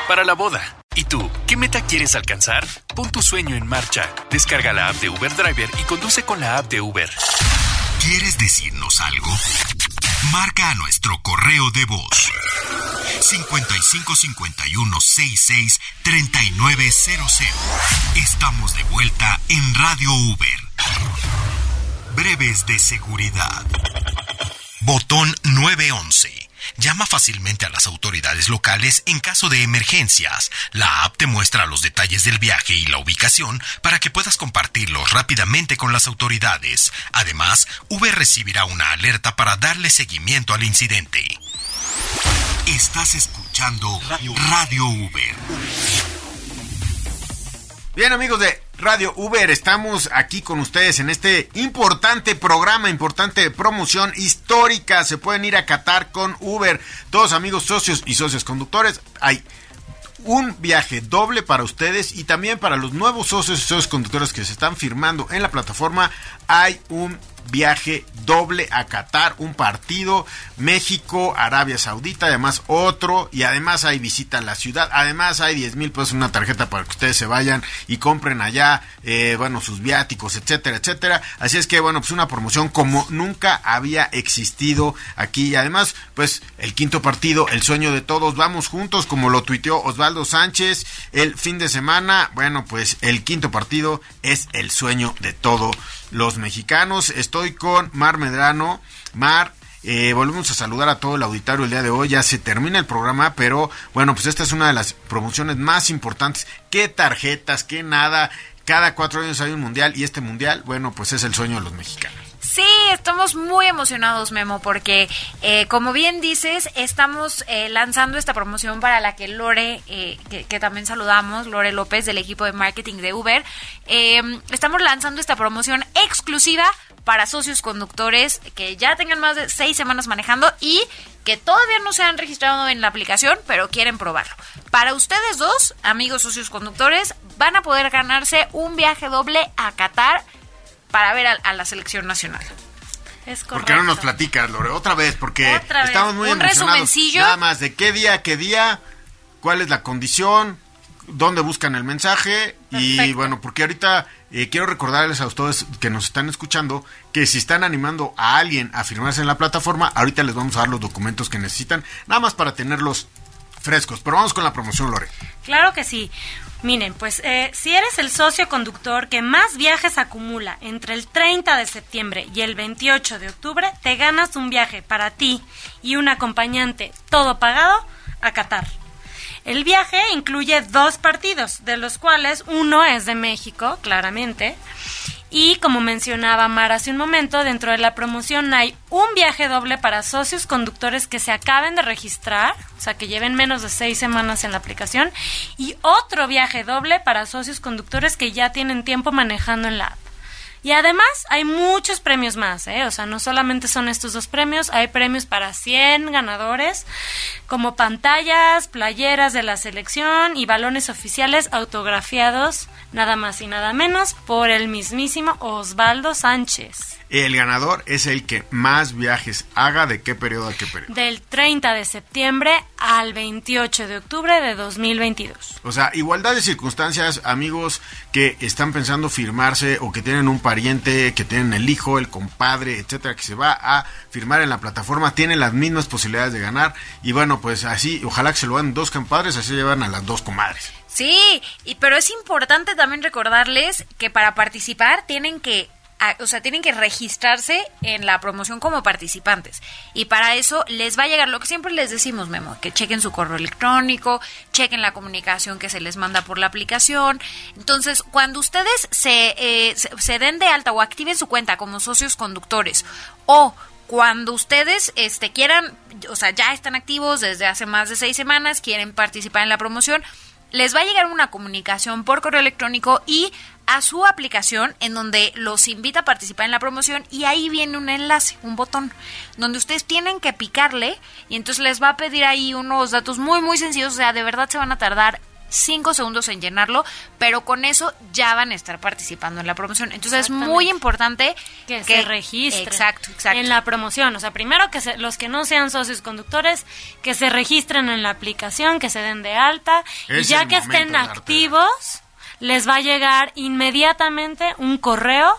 para la boda. ¿Y tú, qué meta quieres alcanzar? Pon tu sueño en marcha. Descarga la app de Uber Driver y conduce con la app de Uber. ¿Quieres decirnos algo? Marca a nuestro correo de voz 5551 66 3900. Estamos de vuelta en Radio Uber. Breves de seguridad. Botón 911 Llama fácilmente a las autoridades locales en caso de emergencias. La app te muestra los detalles del viaje y la ubicación para que puedas compartirlos rápidamente con las autoridades. Además, Uber recibirá una alerta para darle seguimiento al incidente. Estás escuchando Radio Uber. Bien amigos de Radio Uber, estamos aquí con ustedes en este importante programa, importante promoción histórica. Se pueden ir a Qatar con Uber. Todos amigos socios y socios conductores, hay un viaje doble para ustedes y también para los nuevos socios y socios conductores que se están firmando en la plataforma. Hay un viaje doble a Qatar, un partido, México, Arabia Saudita, además otro, y además hay visita a la ciudad, además hay 10 mil pesos una tarjeta para que ustedes se vayan y compren allá, eh, bueno, sus viáticos, etcétera, etcétera. Así es que, bueno, pues una promoción como nunca había existido aquí, y además, pues el quinto partido, el sueño de todos, vamos juntos, como lo tuiteó Osvaldo Sánchez el fin de semana, bueno, pues el quinto partido es el sueño de todos los mexicanos. Estoy con Mar Medrano. Mar, eh, volvemos a saludar a todo el auditorio el día de hoy. Ya se termina el programa, pero bueno, pues esta es una de las promociones más importantes. ¿Qué tarjetas? ¿Qué nada? Cada cuatro años hay un mundial y este mundial, bueno, pues es el sueño de los mexicanos. Sí, estamos muy emocionados, Memo, porque eh, como bien dices, estamos eh, lanzando esta promoción para la que Lore, eh, que, también saludamos, Lore López del equipo de marketing de Uber, estamos lanzando esta promoción exclusiva para socios conductores que ya tengan más de seis semanas manejando y que todavía no se han registrado en la aplicación, pero quieren probarlo. Para ustedes dos, amigos socios conductores, van a poder ganarse un viaje doble a Qatar para ver a, la selección nacional. Es correcto. ¿Por qué no nos platicas, Lore? Otra vez, porque estamos muy Un emocionados. Resumencillo. Nada más, ¿de qué día, qué día? ¿Cuál es la condición? dónde buscan el mensaje y bueno, porque ahorita eh, quiero recordarles a ustedes que nos están escuchando que si están animando a alguien a firmarse en la plataforma, ahorita les vamos a dar los documentos que necesitan, nada más para tenerlos frescos. Pero vamos con la promoción, Lore. Claro que sí. Miren, pues eh, si eres el socio conductor que más viajes acumula entre el 30 de septiembre y el 28 de octubre, te ganas un viaje para ti y un acompañante todo pagado a Qatar. El viaje incluye dos partidos, de los cuales uno es de México, claramente. Y como mencionaba Mar hace un momento, dentro de la promoción hay un viaje doble para socios conductores que se acaben de registrar, o sea, que lleven menos de seis semanas en la aplicación, y otro viaje doble para socios conductores que ya tienen tiempo manejando en la app. Y además hay muchos premios más, ¿eh? O sea, no solamente son estos dos premios, hay premios para 100 ganadores, como pantallas, playeras de la selección y balones oficiales autografiados, nada más y nada menos, por el mismísimo Osvaldo Sánchez. El ganador es el que más viajes haga de qué periodo a qué periodo. Del 30 de septiembre al 28 de octubre de 2022. O sea, igualdad de circunstancias, amigos que están pensando firmarse o que tienen un pariente, que tienen el hijo, el compadre, etcétera, que se va a firmar en la plataforma, tienen las mismas posibilidades de ganar. Y bueno, pues así, ojalá que se lo dan dos compadres, así llevan a las dos comadres. Sí, y, pero es importante también recordarles que para participar tienen que o sea, tienen que registrarse en la promoción como participantes. Y para eso les va a llegar lo que siempre les decimos, Memo, que chequen su correo electrónico, chequen la comunicación que se les manda por la aplicación. Entonces, cuando ustedes se, eh, se, se den de alta o activen su cuenta como socios conductores o cuando ustedes este, quieran, o sea, ya están activos desde hace más de seis semanas, quieren participar en la promoción, les va a llegar una comunicación por correo electrónico y a su aplicación en donde los invita a participar en la promoción y ahí viene un enlace, un botón, donde ustedes tienen que picarle y entonces les va a pedir ahí unos datos muy muy sencillos, o sea, de verdad se van a tardar cinco segundos en llenarlo, pero con eso ya van a estar participando en la promoción. Entonces es muy importante que, se registren Exacto, exacto. en la promoción. O sea, primero que se- los que no sean socios conductores, que se registren en la aplicación, que se den de alta y ya que estén activos, les va a llegar inmediatamente un correo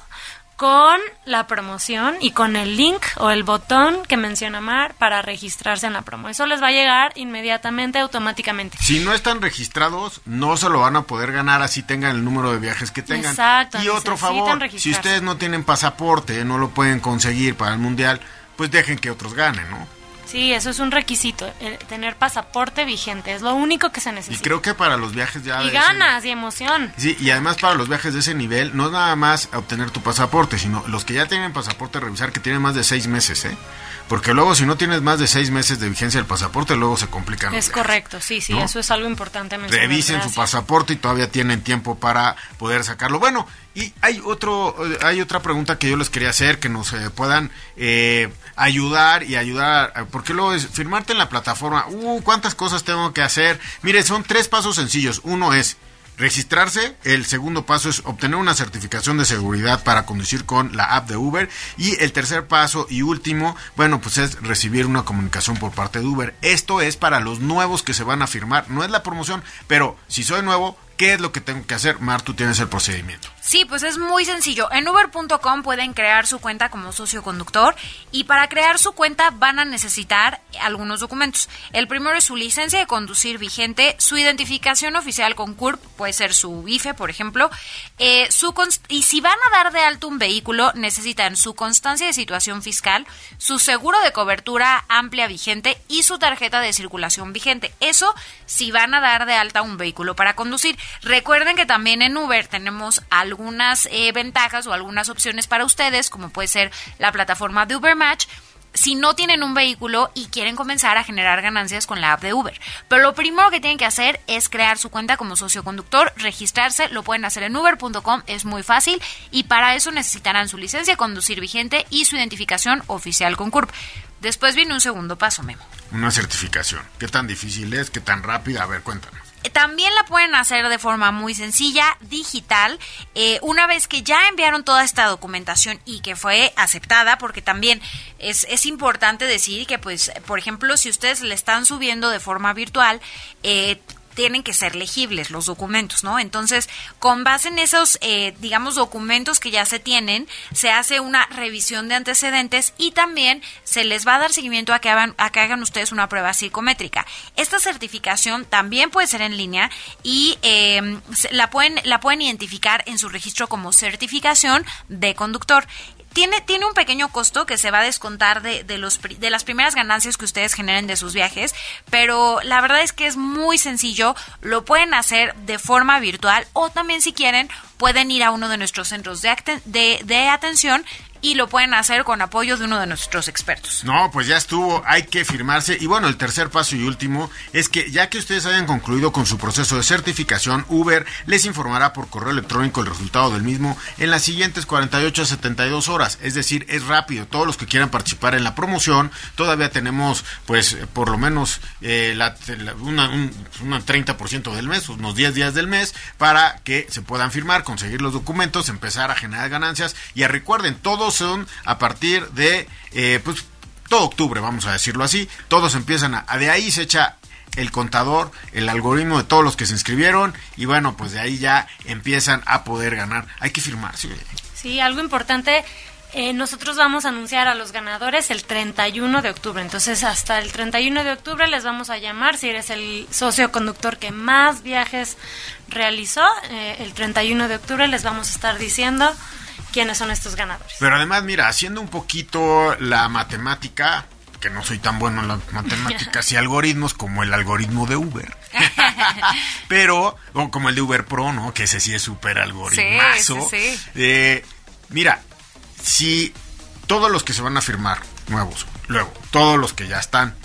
con la promoción y con el link o el botón que menciona Mar para registrarse en la promo. Eso les va a llegar inmediatamente, automáticamente. Si no están registrados, no se lo van a poder ganar así tengan el número de viajes que tengan. Exacto, y otro favor, si ustedes no tienen pasaporte, no lo pueden conseguir para el mundial, pues dejen que otros ganen, ¿no? Sí, eso es un requisito, el tener pasaporte vigente, es lo único que se Y necesita. creo que para los viajes ya Y ese- ganas y emoción. Sí, y además para los viajes de ese nivel, no es nada más obtener tu pasaporte, sino los que ya tienen pasaporte, revisar que tienen más de seis meses, ¿eh? Porque luego si no tienes más de seis meses de vigencia del pasaporte, luego se complican. los Es correcto, sí, sí, ¿no? eso es algo importante mencionar. Revisen su pasaporte y todavía tienen tiempo para poder sacarlo. Bueno, y hay otro, eh, hay otra pregunta que yo les quería hacer, que nos eh, puedan eh, ayudar y ayudar, a- porque luego es firmarte en la plataforma. Uh, cuántas cosas tengo que hacer. Mire, son tres pasos sencillos. Uno es registrarse, el segundo paso es obtener una certificación de seguridad para conducir con la app de Uber. Y el tercer paso y último, bueno, pues es recibir una comunicación por parte de Uber. Esto es para los nuevos que se van a firmar, no es la promoción, pero si soy nuevo, ¿qué es lo que tengo que hacer? Mar, tú tienes el procedimiento. Sí, pues es muy sencillo. En uber.com pueden crear su cuenta como socio conductor y para crear su cuenta van a necesitar algunos documentos. El primero es su licencia de conducir vigente, su identificación oficial con CURP, puede ser su IFE, por ejemplo, eh, y si van a dar de alto un vehículo, necesitan su constancia de situación fiscal, su seguro de cobertura amplia vigente y su tarjeta de circulación vigente. Eso si van a dar de alta un vehículo para conducir. Recuerden que también en Uber tenemos algunas eh, ventajas o algunas opciones para ustedes, como puede ser la plataforma de Uber Match. Si no tienen un vehículo y quieren comenzar a generar ganancias con la app de Uber. Pero lo primero que tienen que hacer es crear su cuenta como socio conductor, registrarse, lo pueden hacer en uber.com, es muy fácil y para eso necesitarán su licencia conducir vigente y su identificación oficial con CURP. Después viene un segundo paso, Memo. Una certificación. ¿Qué tan difícil es? ¿Qué tan rápida? A ver, cuéntanos. También la pueden hacer de forma muy sencilla, digital, eh, una vez que ya enviaron toda esta documentación y que fue aceptada, porque también es, es importante decir que, pues, por ejemplo, si ustedes le están subiendo de forma virtual, eh, tienen que ser legibles los documentos, ¿no? Entonces, con base en esos, eh, digamos, documentos que ya se tienen, se hace una revisión de antecedentes y también se les va a dar seguimiento a que hagan, a que hagan ustedes una prueba psicométrica. Esta certificación también puede ser en línea y eh, la, pueden, la pueden identificar en su registro como certificación de conductor tiene, tiene un pequeño costo que se va a descontar de, de, los, de las primeras ganancias que ustedes generen de sus viajes, pero la verdad es que es muy sencillo, lo pueden hacer de forma virtual o también si quieren pueden ir a uno de nuestros centros de, de, de atención y lo pueden hacer con apoyo de uno de nuestros expertos. No, pues ya estuvo, hay que firmarse. Y bueno, el tercer paso y último es que ya que ustedes hayan concluido con su proceso de certificación, Uber les informará por correo electrónico el resultado del mismo en las siguientes 48 a 72 horas. Es decir, es rápido. Todos los que quieran participar en la promoción, todavía tenemos pues por lo menos eh, la, una, un, 30% del mes, unos 10 días del mes, para que se puedan firmar, conseguir los documentos, empezar a generar ganancias. Y recuerden, todos son a partir de, eh, pues, todo octubre, vamos a decirlo así. Todos empiezan a, de ahí se echa el contador, el algoritmo de todos los que se inscribieron y bueno, pues de ahí ya empiezan a poder ganar. Hay que firmar, sí. Sí, algo importante. Eh, nosotros vamos a anunciar a los ganadores el 31 de octubre. Entonces, hasta el 31 de octubre les vamos a llamar. Si eres el socio conductor que más viajes realizó, eh, el 31 de octubre les vamos a estar diciendo quiénes son estos ganadores. Pero además, mira, haciendo un poquito la matemática, que no soy tan bueno en las matemáticas y algoritmos como el algoritmo de Uber. Pero, o como el de Uber Pro, ¿no? Que ese sí es súper algoritmazo. Sí, sí, eh, mira, si todos los que se van a firmar nuevos, luego todos los que ya están,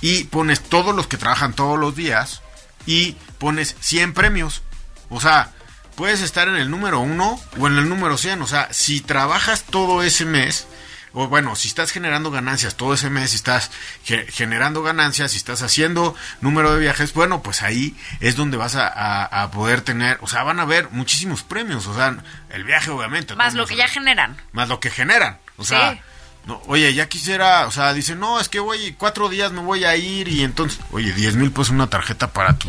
y pones todos los que trabajan todos los días, y pones 100 premios. O sea, puedes estar en el número uno o en el número 100. O sea, si trabajas todo ese mes, o bueno, si estás generando ganancias todo ese mes, si estás generando ganancias, si estás haciendo número de viajes, bueno, pues ahí es donde vas a, poder tener, o sea, van a haber muchísimos premios, o sea, el viaje obviamente. Más lo que ya generan. Más lo que generan, o sea no, oye, ya quisiera, o sea, dice, no, es que voy, cuatro días me voy a ir y entonces, oye, diez mil pues una tarjeta para tu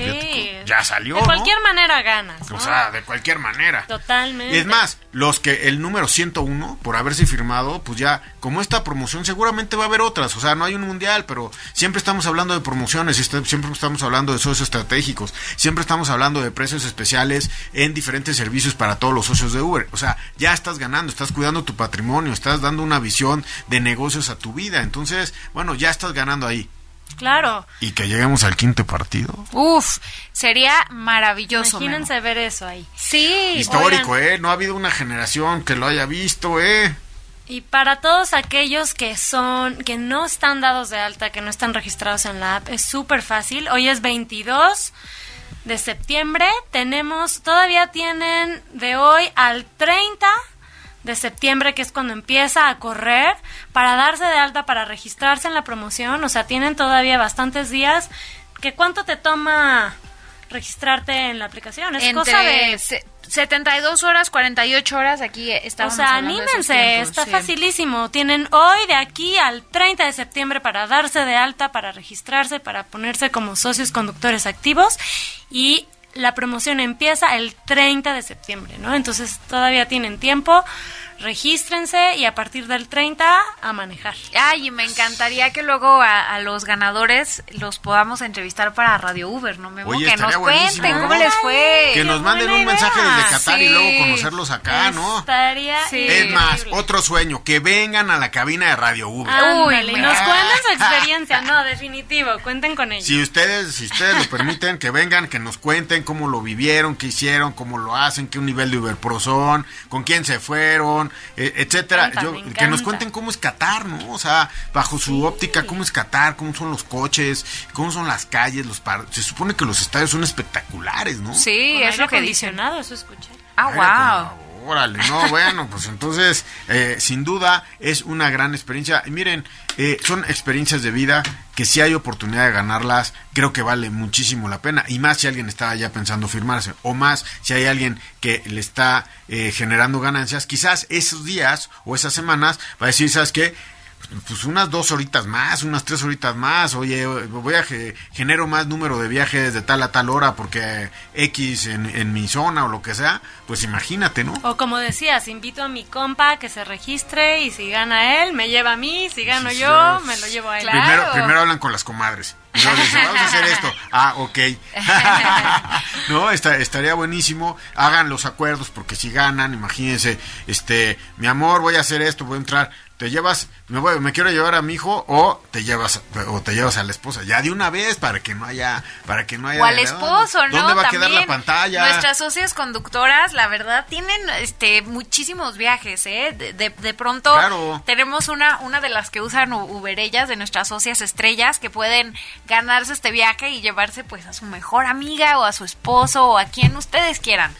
Ya salió, De cualquier manera ganas, O sea, de cualquier manera. Totalmente. Y es más, los que el número 101, por haberse firmado, pues ya, como esta promoción, seguramente va a haber otras. O sea, no hay un mundial, pero siempre estamos hablando de promociones, siempre estamos hablando de socios estratégicos, siempre estamos hablando de precios especiales en diferentes servicios para todos los socios de Uber. O sea, ya estás ganando, estás cuidando tu patrimonio, estás dando una visión de negocios a tu vida. Entonces, bueno, ya estás ganando ahí. Claro. Y que lleguemos al quinto partido. Uf, sería maravilloso. Imagínense ver eso ahí. Sí. Histórico, ¿eh? No ha habido una generación que lo haya visto, ¿eh? Y para todos aquellos que son, que no están dados de alta, que no están registrados en la app, es súper fácil. Hoy es 22 de septiembre. Tenemos, todavía tienen de hoy al 30 de septiembre, que es cuando empieza a correr, para darse de alta, para registrarse en la promoción. O sea, tienen todavía bastantes días. ¿Que ¿Cuánto te toma registrarte en la aplicación? Es cosa de... 72 horas, 48 horas, aquí estamos. O sea, anímense, está facilísimo. Tienen hoy de aquí al 30 de septiembre para darse de alta, para registrarse, para ponerse como socios conductores activos y la promoción empieza el 30 de septiembre, ¿no? Entonces todavía tienen tiempo regístrense y a partir del 30 a manejar. Ay, y me encantaría que luego a, los ganadores los podamos entrevistar para Radio Uber, ¿no? me que nos cuenten cómo les fue. Que nos manden un mensaje desde Qatar y luego conocerlos acá, ¿no? Estaría Es más, otro sueño, que vengan a la cabina de Radio Uber. Uy, nos cuenten su experiencia, no, definitivo, cuenten con ellos. Si ustedes, si ustedes lo permiten, que vengan, que nos cuenten cómo lo vivieron, qué hicieron, cómo lo hacen, qué un nivel de Uber Pro son, con quién se fueron, eh, etcétera. que nos cuenten cómo es Qatar, ¿no? O sea, bajo su óptica, cómo es Qatar, cómo son los coches, cómo son las calles, los Se supone que los estadios son espectaculares, ¿no? Sí, es lo que dicen. eso escuché. Ah, wow. Órale, no, bueno, pues entonces, eh, sin duda, es una gran experiencia. Y miren, eh, son experiencias de vida que si hay oportunidad de ganarlas, creo que vale muchísimo la pena. Y más si alguien está ya pensando firmarse, o más si hay alguien que le está eh, generando ganancias, quizás esos días o esas semanas va a decir, ¿sabes qué? Pues unas dos horitas más, unas tres horitas más, oye, voy a ge- genero más número de viajes de tal a tal hora porque X en, en mi zona o lo que sea, pues imagínate, ¿no? O como decías, invito a mi compa que se registre y si gana él, me lleva a mí, si gano Sí, yo, sí. me lo llevo a él. Claro. Primero, primero hablan con las comadres. Y luego dicen, vamos a hacer esto. Ah, ok. no, está, estaría buenísimo. Hagan los acuerdos porque si ganan, imagínense, este, mi amor, voy a hacer esto, voy a entrar. Te llevas, me, voy, me quiero llevar a mi hijo o te llevas o te llevas a la esposa. Ya de una vez para que no haya, para que no haya. O al esposo, ¿no? ¿Dónde va a quedar También la pantalla? Nuestras socias conductoras, la verdad, tienen este muchísimos viajes, ¿eh? De, de, de pronto Claro. tenemos una, una de las que usan Uberellas, de nuestras socias estrellas, que pueden ganarse este viaje y llevarse pues a su mejor amiga o a su esposo o a quien ustedes quieran.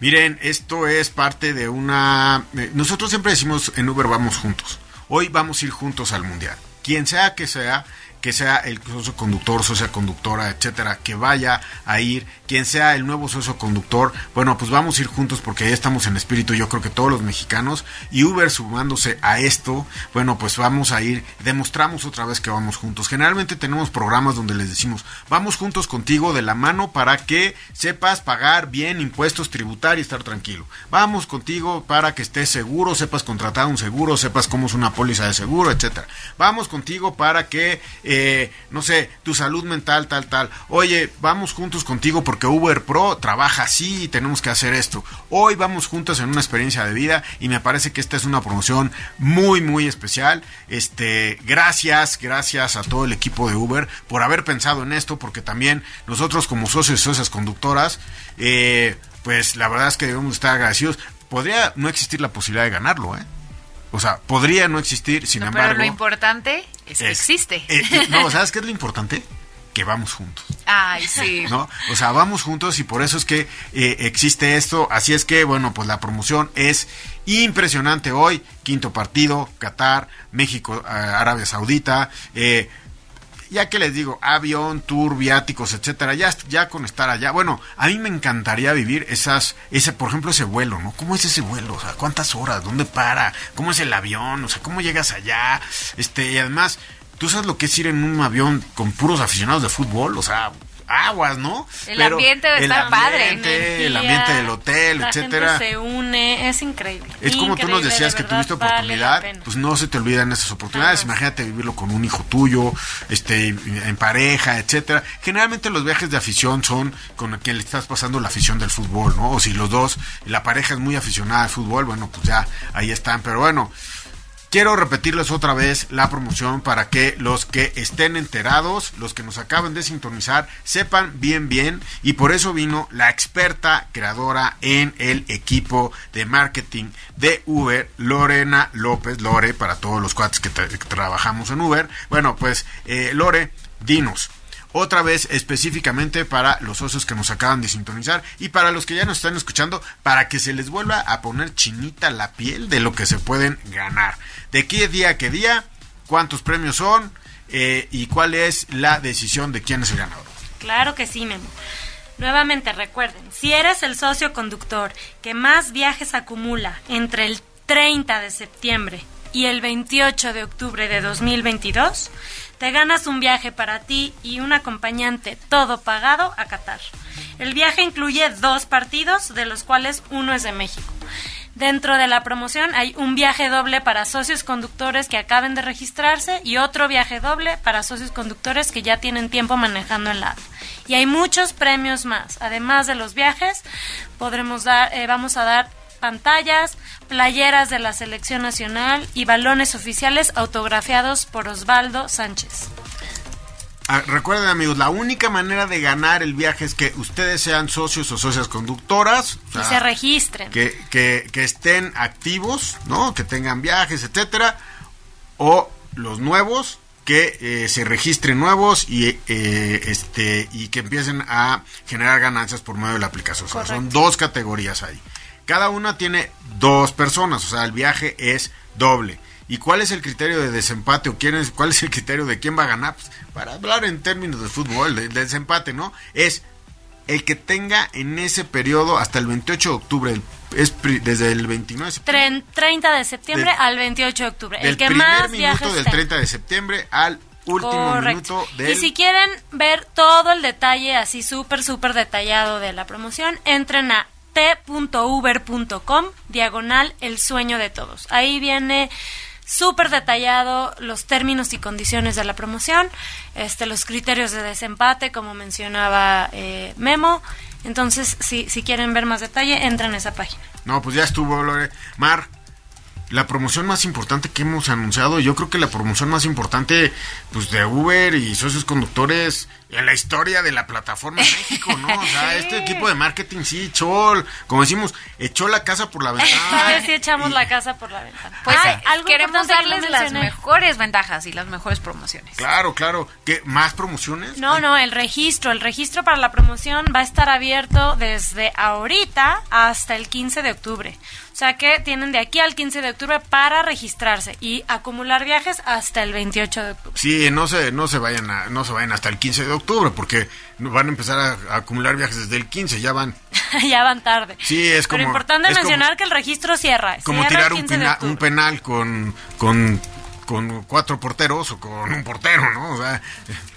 Miren, esto es parte de una... eh, Nosotros siempre decimos en Uber vamos juntos. Hoy vamos a ir juntos al Mundial. Quien sea que sea, que sea el socio conductor, socia conductora, etcétera, que vaya a ir, quien sea el nuevo socio conductor, bueno, pues vamos a ir juntos porque ahí estamos en espíritu, yo creo que todos los mexicanos, y Uber sumándose a esto, bueno, pues vamos a ir, demostramos otra vez que vamos juntos. Generalmente tenemos programas donde les decimos, vamos juntos contigo de la mano para que sepas pagar bien impuestos, tributar y estar tranquilo. Vamos contigo para que estés seguro, sepas contratar un seguro, sepas cómo es una póliza de seguro, etcétera. Vamos contigo para que, eh, no sé, tu salud mental, tal, tal. Oye, vamos juntos contigo porque Uber Pro trabaja así y tenemos que hacer esto. Hoy vamos juntos en una experiencia de vida y me parece que esta es una promoción muy, muy especial. Este, gracias, gracias a todo el equipo de Uber por haber pensado en esto, porque también nosotros como socios y socias conductoras, eh, pues la verdad es que debemos estar agradecidos. Podría no existir la posibilidad de ganarlo, ¿eh? O sea, podría no existir, sin No, embargo. pero lo importante es que es- existe. eh, no, ¿sabes qué es lo importante? Que vamos juntos. Ay, sí. ¿no? O sea, vamos juntos y por eso es que eh, existe esto. Así es que, bueno, pues la promoción es impresionante hoy. Quinto partido, Qatar, México, eh, Arabia Saudita. eh, ya que les digo, avión, tour, viáticos, etcétera, ya, ya con estar allá. Bueno, a mí me encantaría vivir esas, ese, por ejemplo, ese vuelo, ¿no? ¿Cómo es ese vuelo? O sea, ¿cuántas horas? ¿Dónde para? ¿Cómo es el avión? O sea, ¿cómo llegas allá? Este, y además, ¿tú sabes lo que es ir en un avión con puros aficionados de fútbol? O sea, aguas, ¿no? El ambiente debe el estar padre. ambiente, El Energía, ambiente del hotel, la etcétera. gente se une, es increíble. Es como tú nos decías de que tuviste oportunidad, pues no se te olvidan esas oportunidades. Imagínate vivirlo con un hijo tuyo, este, en pareja, etcétera. Generalmente los viajes de afición son con quien le estás pasando la afición del fútbol, ¿no? O si los dos, la pareja es muy aficionada al fútbol, bueno, pues ya ahí están. Pero bueno, Quiero repetirles otra vez la promoción para que los que estén enterados, los que nos acaban de sintonizar, sepan bien bien y por eso vino la experta creadora en el equipo de marketing de Uber, Lorena López, Lore, para todos los cuates que trabajamos en Uber. Bueno, pues eh, Lore, dinos. Otra vez específicamente para los socios que nos acaban de sintonizar y para los que ya nos están escuchando, para que se les vuelva a poner chinita la piel de lo que se pueden ganar. De qué día a qué día, cuántos premios son eh, y cuál es la decisión de quién es el ganador. Claro que sí, Memo. Nuevamente recuerden, si eres el socio conductor que más viajes acumula entre el 30 de septiembre y el 28 de octubre de 2022, te ganas un viaje para ti y un acompañante todo pagado a Qatar. El viaje incluye dos partidos, de los cuales uno es de México. Dentro de la promoción hay un viaje doble para socios conductores que acaben de registrarse y otro viaje doble para socios conductores que ya tienen tiempo manejando en la app. Y hay muchos premios más. Además de los viajes, podremos dar, eh, vamos a dar pantallas, playeras de la selección nacional y balones oficiales autografiados por Osvaldo Sánchez. Ah, recuerden amigos, la única manera de ganar el viaje es que ustedes sean socios o socias conductoras. o Y sea, se registren. que, que, que estén activos, ¿no? Que tengan viajes, etcétera, o los nuevos que eh, se registren nuevos y eh, este y que empiecen a generar ganancias por medio de la aplicación. O sea, son dos categorías ahí. Cada una tiene dos personas, o sea, el viaje es doble. ¿Y cuál es el criterio de desempate o quién es, cuál es el criterio de quién va a ganar? Pues, para hablar en términos de fútbol, de, de desempate, ¿no? Es el que tenga en ese periodo hasta el 28 de octubre, es desde el 29 de septiembre. 30 de septiembre al 28 de octubre. El que más minuto del 30 de septiembre al último minuto del... Y si quieren ver todo el detalle así súper, súper detallado de la promoción, entren a t.uber.com, diagonal el sueño de todos. Ahí viene súper detallado los términos y condiciones de la promoción, este, los criterios de desempate, como mencionaba eh, Memo. Entonces, si, si quieren ver más detalle, entren a esa página. No, pues ya estuvo, Lore. Mar, la promoción más importante que hemos anunciado, yo creo que la promoción más importante pues de Uber y socios conductores en la historia de la plataforma en México, ¿no? O sea, este equipo de marketing sí echó, como decimos, echó la casa por la ventana. sí, echamos la casa por la ventana. Pues queremos darles las mejores ventajas y las mejores promociones. Claro, claro. ¿Qué, ¿Más promociones? No, no, el registro. El registro para la promoción va a estar abierto desde ahorita hasta el 15 de octubre. O sea que tienen de aquí al 15 de octubre para registrarse y acumular viajes hasta el 28 de octubre. Sí, no se, no se vayan a, no se vayan hasta el 15 de octubre porque van a empezar a, acumular viajes desde el 15, ya van. ya van tarde. Sí, es como... Pero importante mencionar que el registro cierra. Como tirar un, un, penal con, con con cuatro porteros o con un portero, ¿no? O sea,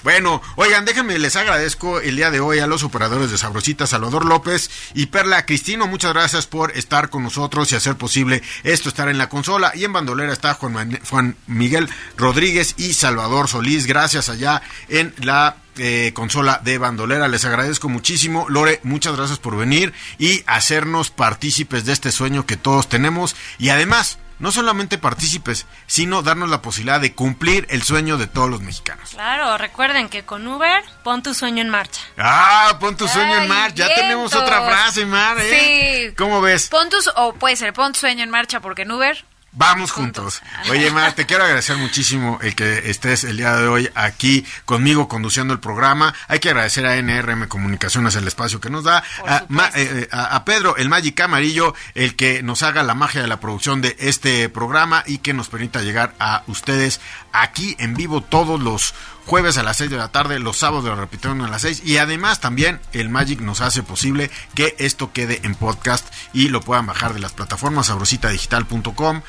bueno, oigan, déjenme, les agradezco el día de hoy a los operadores de Sabrosita, Salvador López y Perla Cristino. Muchas gracias por estar con nosotros y hacer posible esto, estar en la consola. Y en bandolera está Juan, Juan Miguel Rodríguez y Salvador Solís. Gracias allá en la eh, consola de bandolera. Les agradezco muchísimo. Lore, muchas gracias por venir y hacernos partícipes de este sueño que todos tenemos. Y además, no solamente partícipes, sino darnos la posibilidad de cumplir el sueño de todos los mexicanos. Claro, recuerden que con Uber, pon tu sueño en marcha. Ah, pon tu sueño en marcha. Ya tenemos otra frase, Mar, ¿eh? Sí. ¿Cómo ves? Pon tu, o puede ser, pon tu sueño en marcha, porque en Uber Vamos juntos. Oye, Mar, te quiero agradecer muchísimo el que estés el día de hoy aquí conmigo conduciendo el programa. Hay que agradecer a NRM Comunicaciones el espacio que nos da. Eh, eh, a, Pedro, el Magic Amarillo, el que nos haga la magia de la producción de este programa y que nos permita llegar a ustedes aquí en vivo todos los jueves a las 6 de la tarde, los sábados lo repitieron a las 6 y además también el Magic nos hace posible que esto quede en podcast y lo puedan bajar de las plataformas sabrositadigital.com,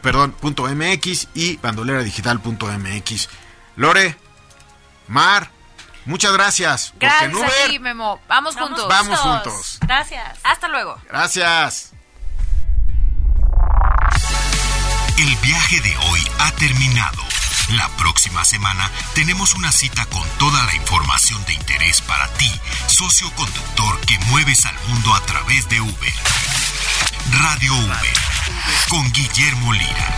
perdón, .mx y bandoleradigital.mx. Lore, Mar, muchas gracias. Gracias Memo. Vamos, juntos. Vamos juntos. Gracias. Hasta luego. Gracias. El viaje de hoy ha terminado. La próxima semana tenemos una cita con toda la información de interés para ti, socio conductor que mueves al mundo a través de Uber. Radio Uber, con Guillermo Lira.